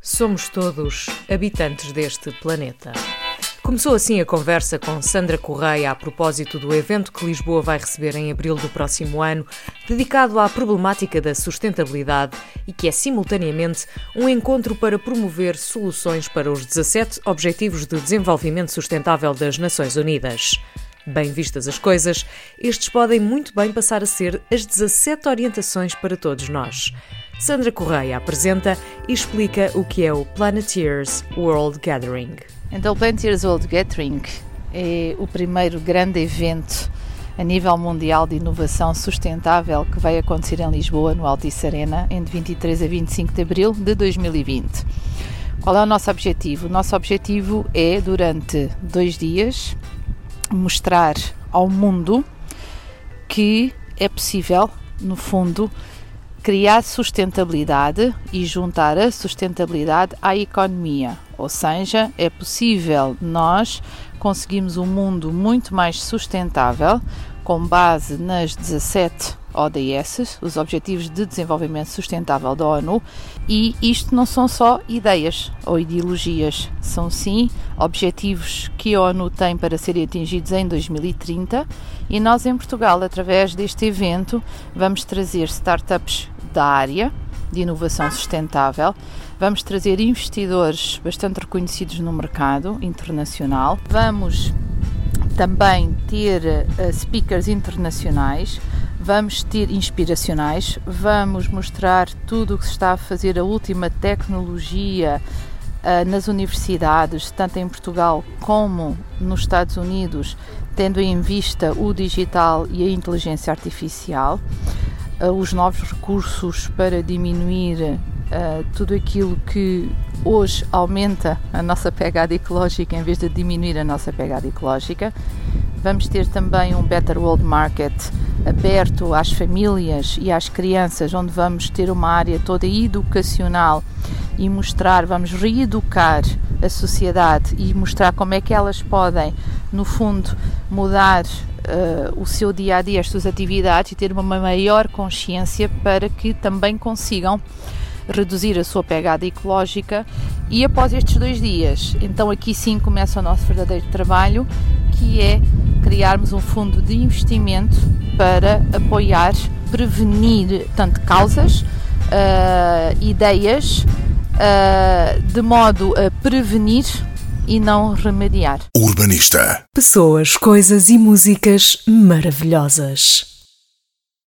Somos todos habitantes deste planeta. Começou assim a conversa com Sandra Correia a propósito do evento que Lisboa vai receber em abril do próximo ano, dedicado à problemática da sustentabilidade e que é simultaneamente um encontro para promover soluções para os 17 Objetivos de Desenvolvimento Sustentável das Nações Unidas. Bem vistas as coisas, estes podem muito bem passar a ser as 17 orientações para todos nós. Sandra Correia apresenta e explica o que é o Planeteers World Gathering. Então, o Planeteers World Gathering é o primeiro grande evento a nível mundial de inovação sustentável que vai acontecer em Lisboa, no Altice Arena, entre 23 a 25 de abril de 2020. Qual é o nosso objetivo? O nosso objetivo é, durante dois dias, mostrar ao mundo que é possível, no fundo, criar sustentabilidade e juntar a sustentabilidade à economia. Ou seja, é possível nós conseguirmos um mundo muito mais sustentável com base nas 17 ODS, os Objetivos de Desenvolvimento Sustentável da ONU, e isto não são só ideias ou ideologias, são sim objetivos que a ONU tem para serem atingidos em 2030 e nós em Portugal, através deste evento, vamos trazer startups da área de inovação sustentável, vamos trazer investidores bastante reconhecidos no mercado internacional, vamos também ter uh, speakers internacionais, vamos ter inspiracionais, vamos mostrar tudo o que se está a fazer, a última tecnologia uh, nas universidades, tanto em Portugal como nos Estados Unidos, tendo em vista o digital e a inteligência artificial, os novos recursos para diminuir tudo aquilo que hoje aumenta a nossa pegada ecológica em vez de diminuir a nossa pegada ecológica. Vamos ter também um Better World Market aberto às famílias e às crianças, onde vamos ter uma área toda educacional e mostrar, vamos reeducar a sociedade e mostrar como é que elas podem, no fundo, mudar uh, o seu dia a dia, as suas atividades e ter uma maior consciência para que também consigam reduzir a sua pegada ecológica. E após estes dois dias, então aqui sim começa o nosso verdadeiro trabalho, que é criarmos um fundo de investimento para apoiar, prevenir tanto causas, uh, ideias, uh, de modo a prevenir e não remediar. Urbanista. Pessoas, coisas e músicas maravilhosas.